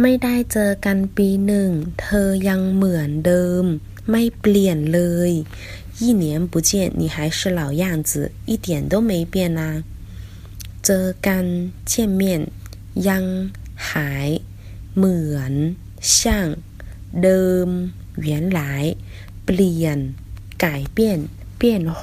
ไม่ได้เจอกันปีหนึ่ง เธอยังเหมือนเดิม ไม่เปลี่ยนเลย。一年不见，你还是老样子，一点都没变啊。เจอกัน见面，ยัง还เหมือน像เดิม原来เปลี่ยน改变变化。